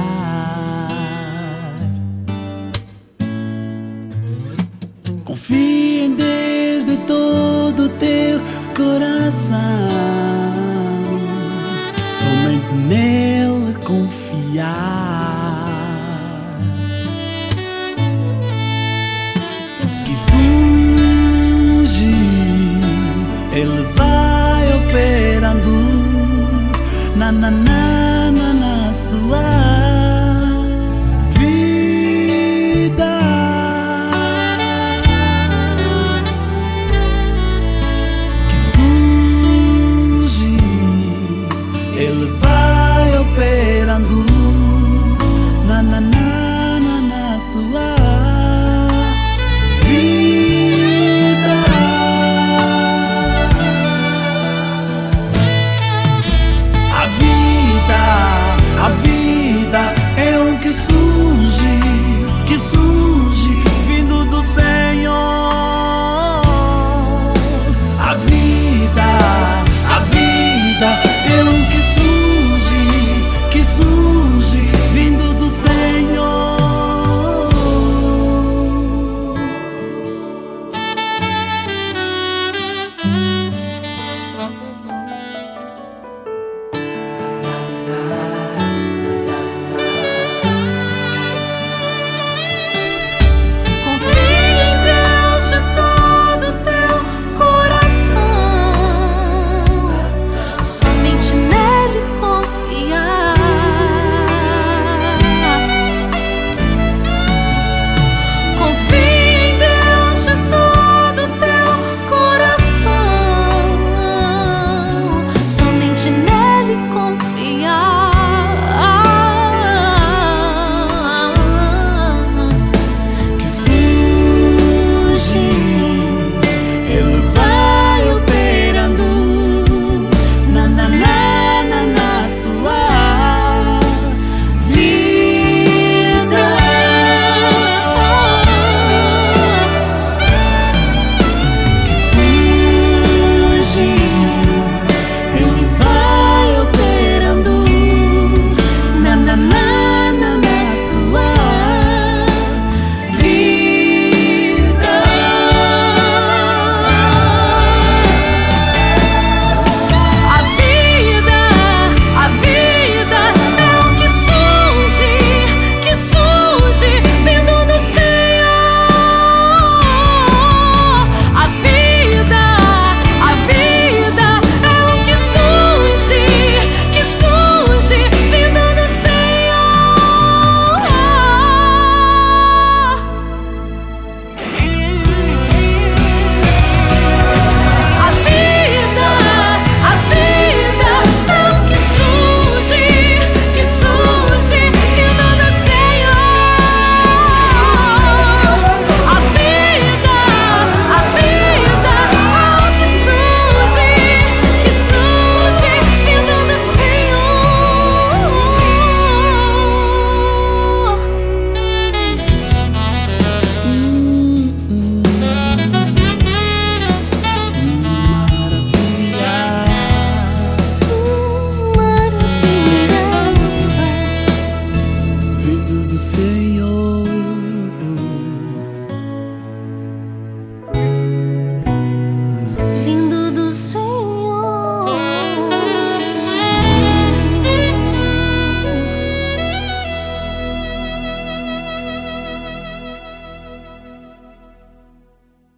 lugar. Confia em Deus de todo o teu coração, somente nele confiar. Que surge, ele vai operando. Na, na, na. operando na na na na na suave